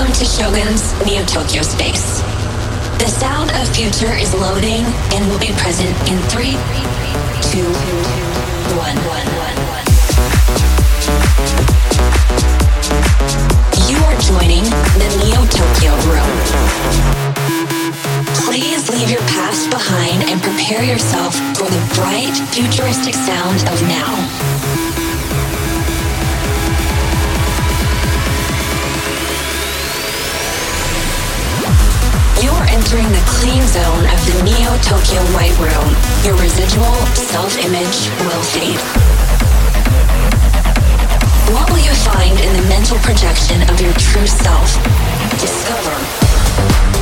Welcome to Shogun's Neo Tokyo Space. The sound of future is loading and will be present in three, two, one. You are joining the Neo Tokyo room. Please leave your past behind and prepare yourself for the bright, futuristic sound of now. Entering the clean zone of the Neo Tokyo White Room, your residual self image will fade. What will you find in the mental projection of your true self? Discover.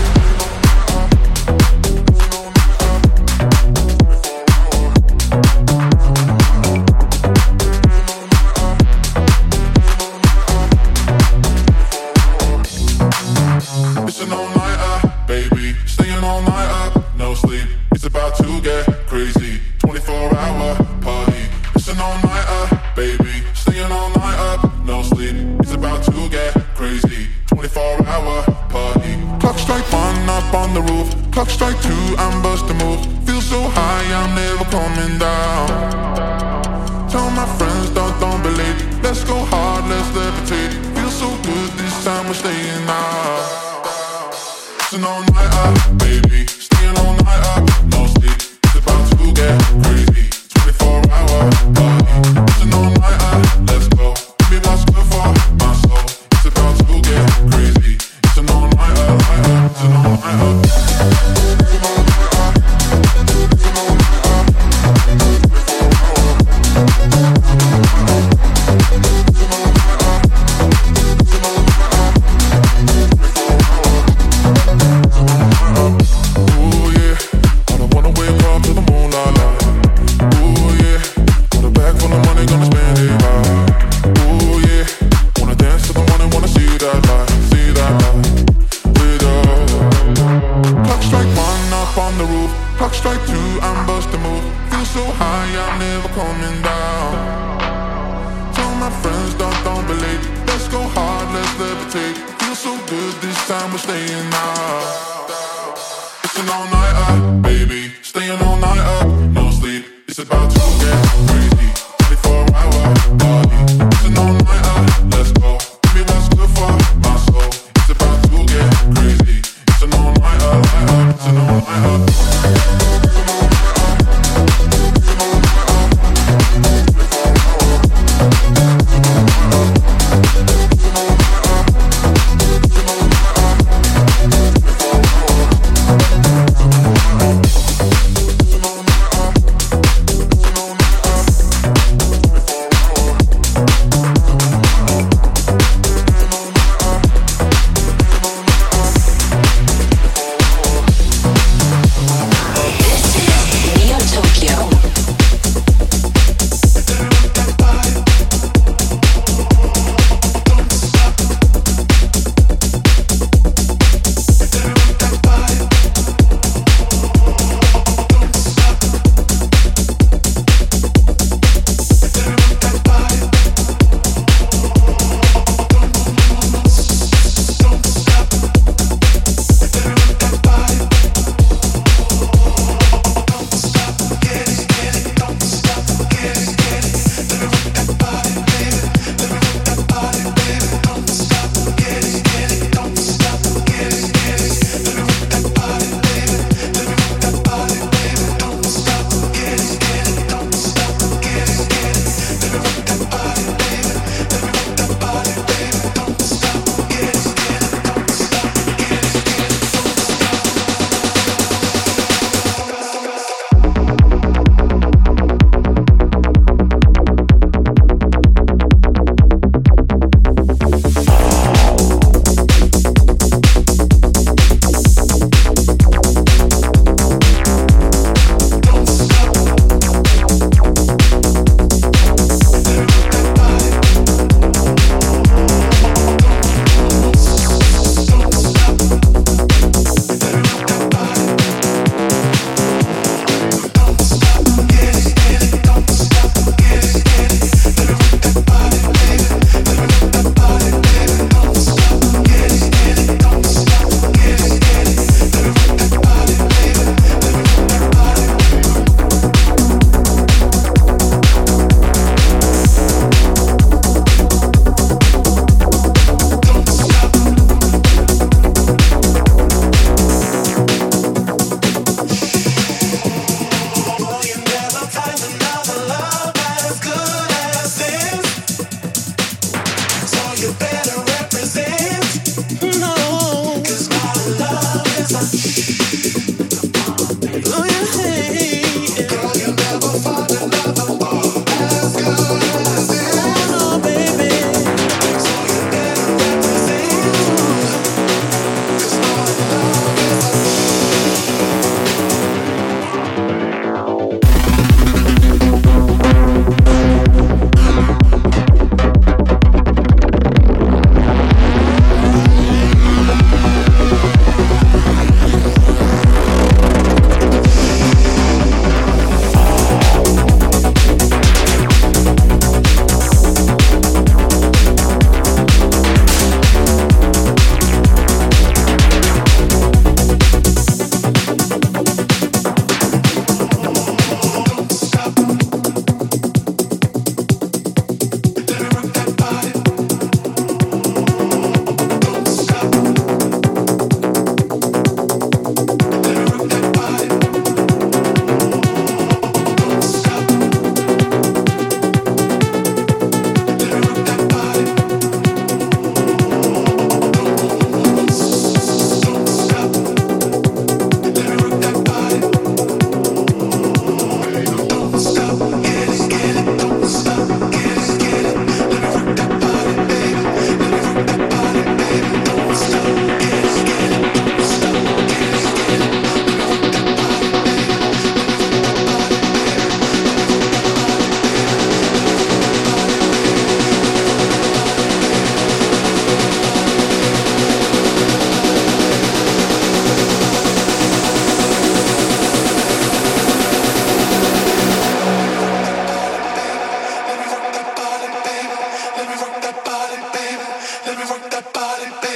Con la luna en las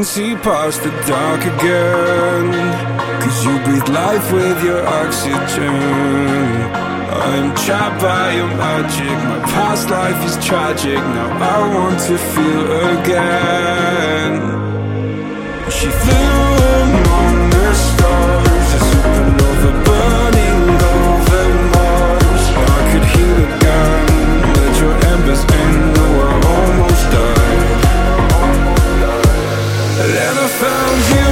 can see past the dark again. Cause you breathe life with your oxygen. I'm trapped by your magic. My past life is tragic. Now I want to feel again. She flew among the stars. A supernova burning over Mars. I could heal again. Let your embers end. found you.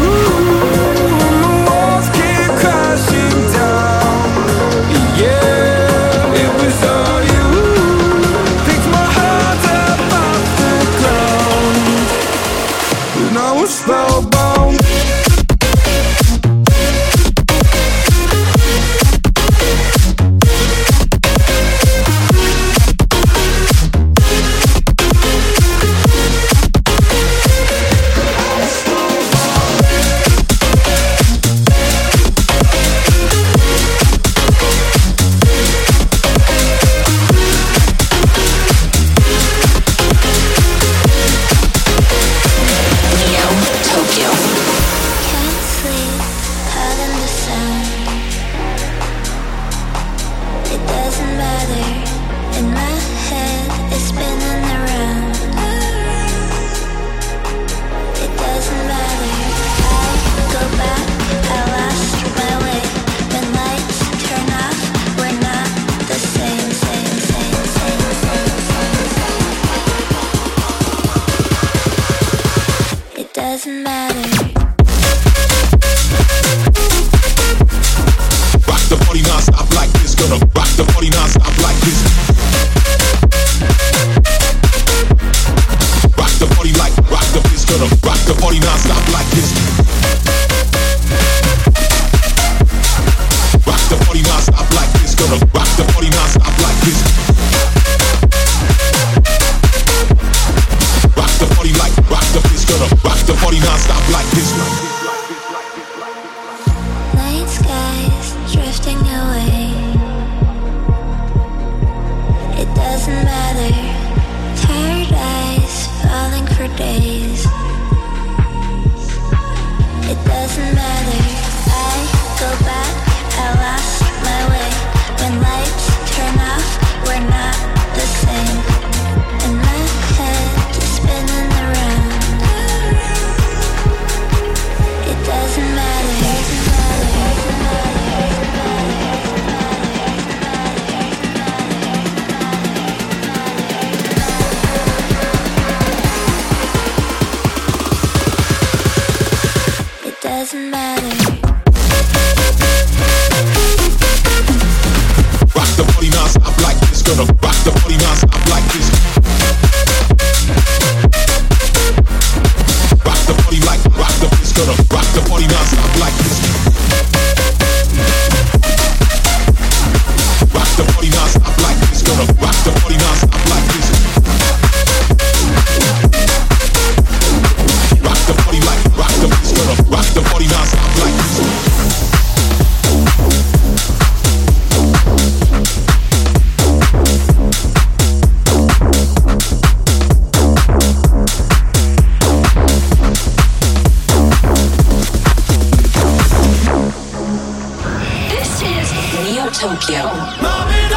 Tokyo. Mommy!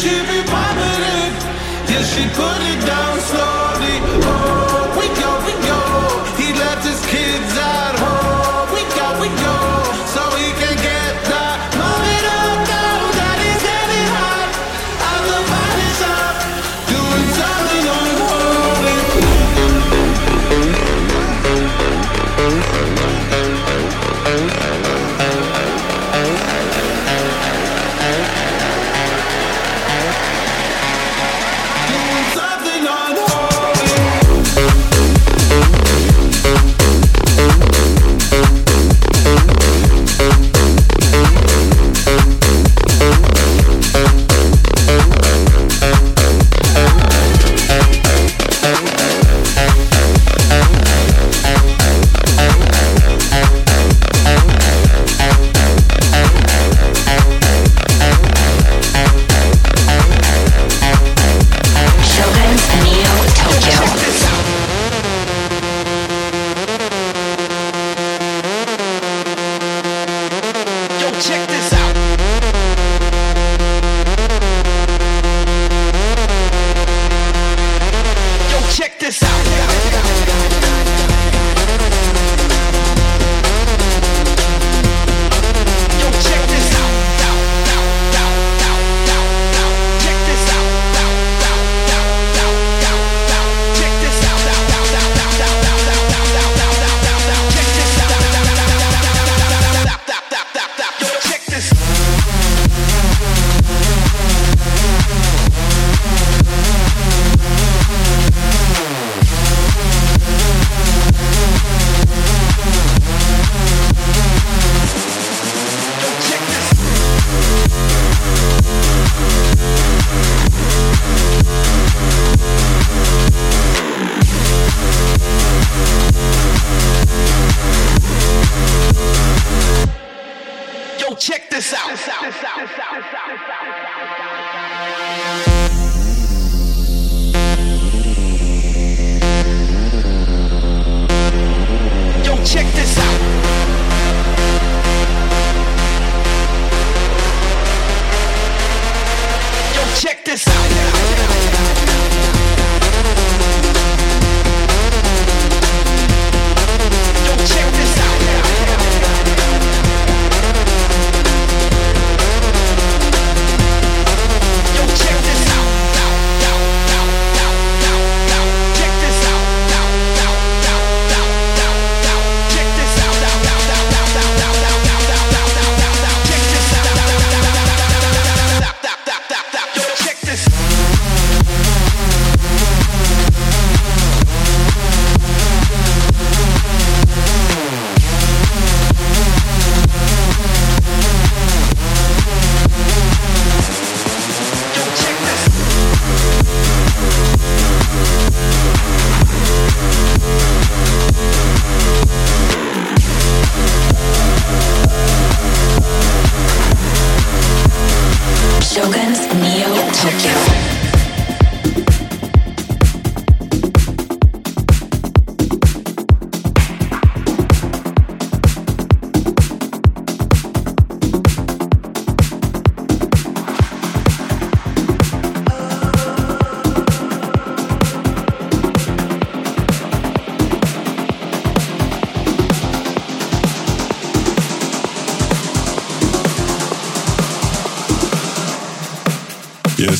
She be poppin' it, yeah, she put it down slowly. Oh.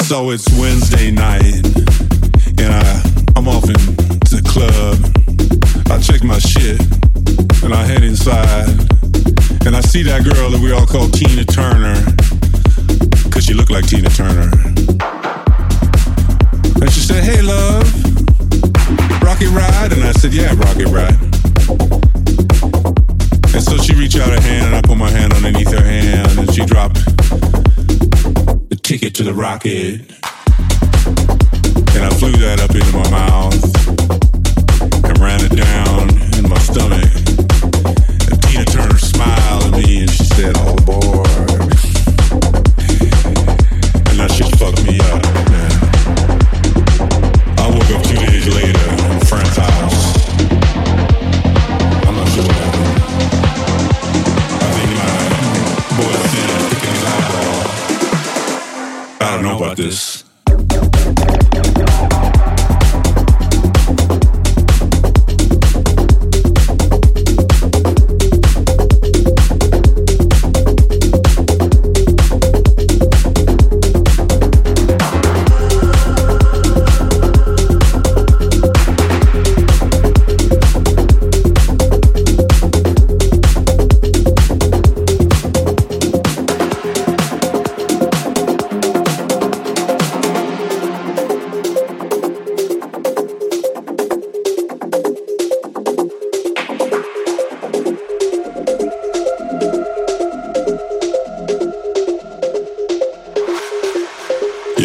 So it's Wednesday night, and I I'm off into the club. I check my shit, and I head inside, and I see that girl that we all call Tina Turner, cause she looked like Tina Turner. And she said, "Hey, love, rocket ride," and I said, "Yeah, rocket ride." And so she reached out her hand, and I put my hand underneath her hand, and she dropped ticket to the rocket. And I flew that up into my mouth and ran it down in my stomach. And Tina Turner smiled at me and she said, Oh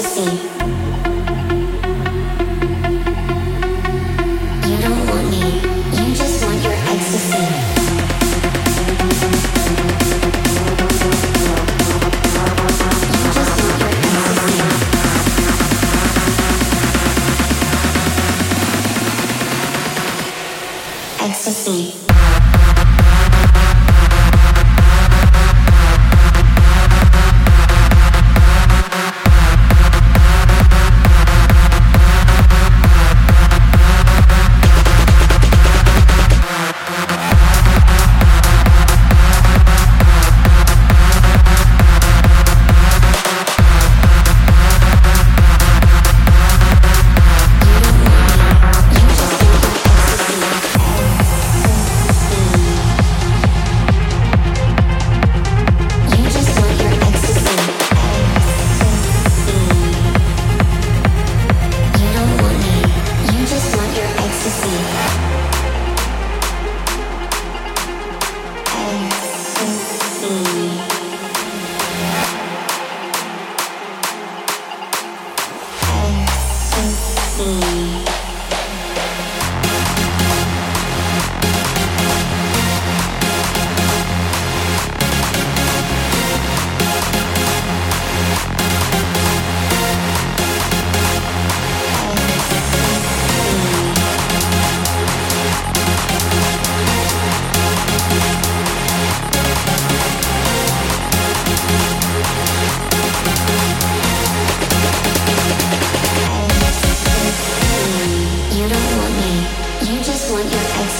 ecstasy.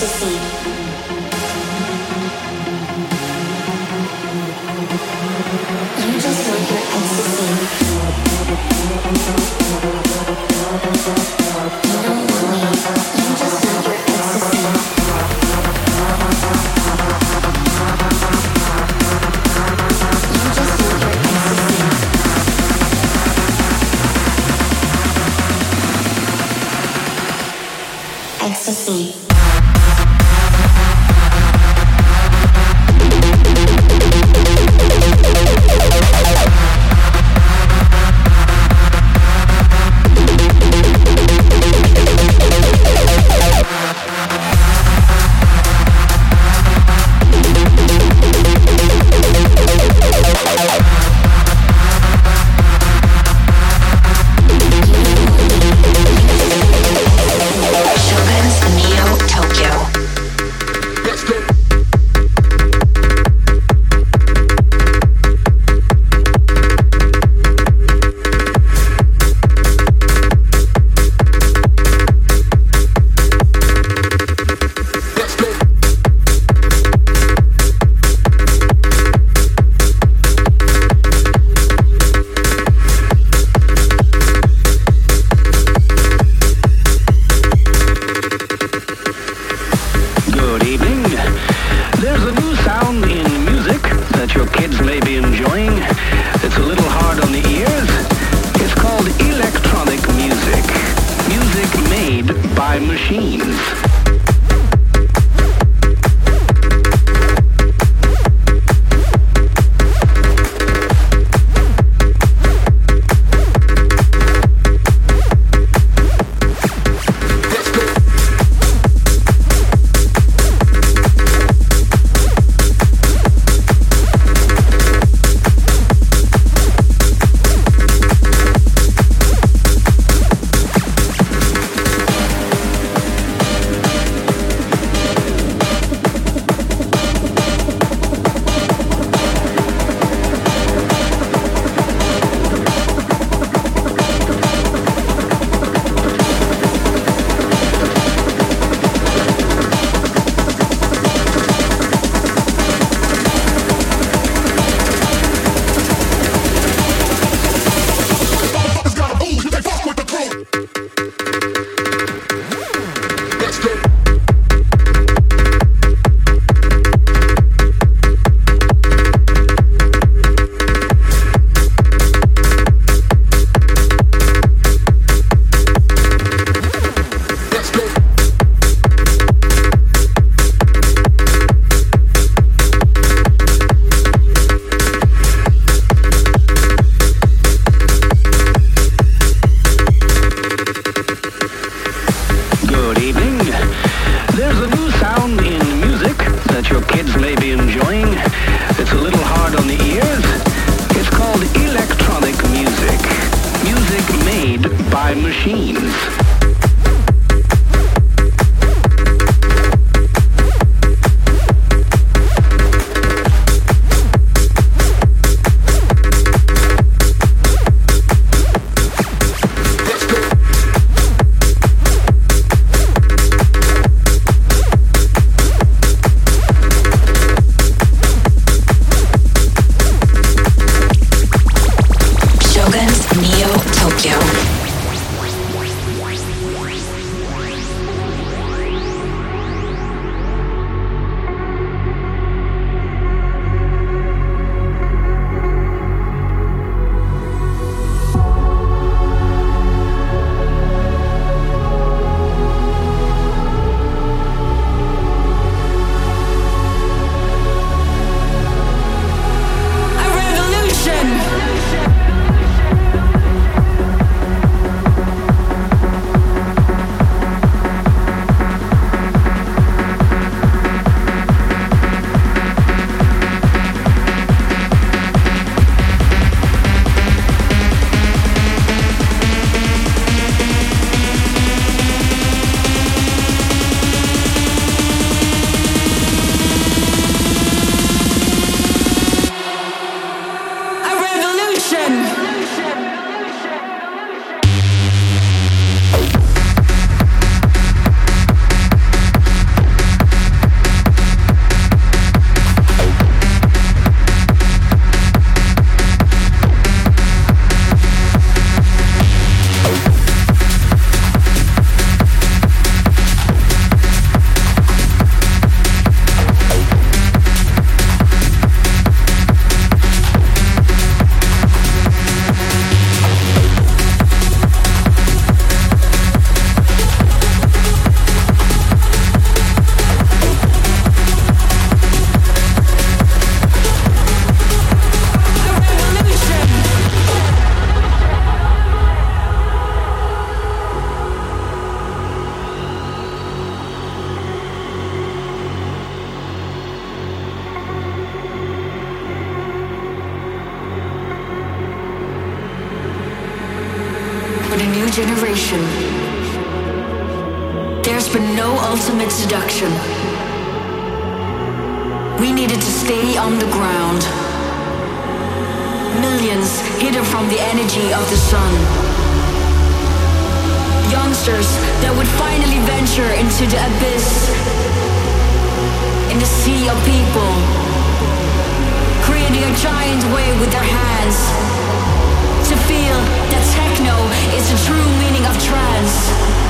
Neo We needed to stay on the ground. Millions hidden from the energy of the sun. Youngsters that would finally venture into the abyss. In the sea of people. Creating a giant wave with their hands. To feel that techno is the true meaning of trance.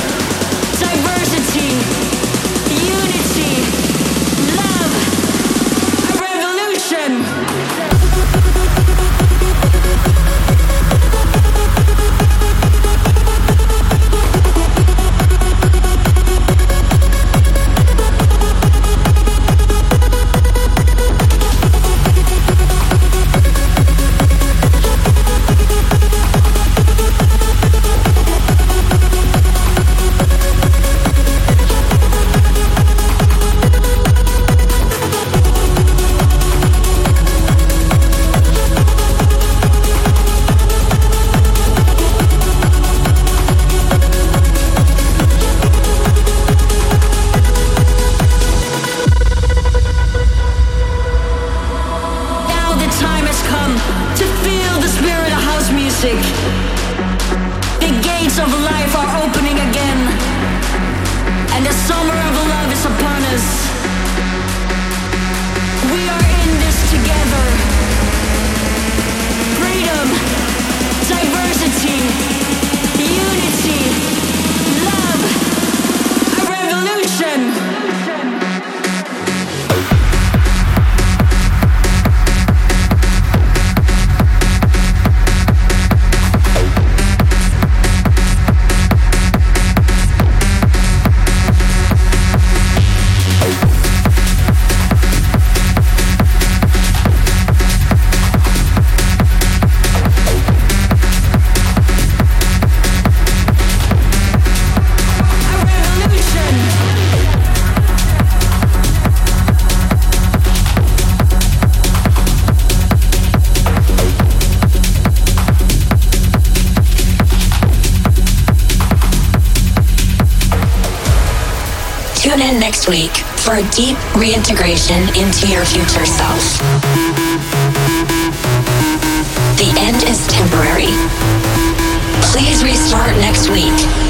week for a deep reintegration into your future self. The end is temporary. Please restart next week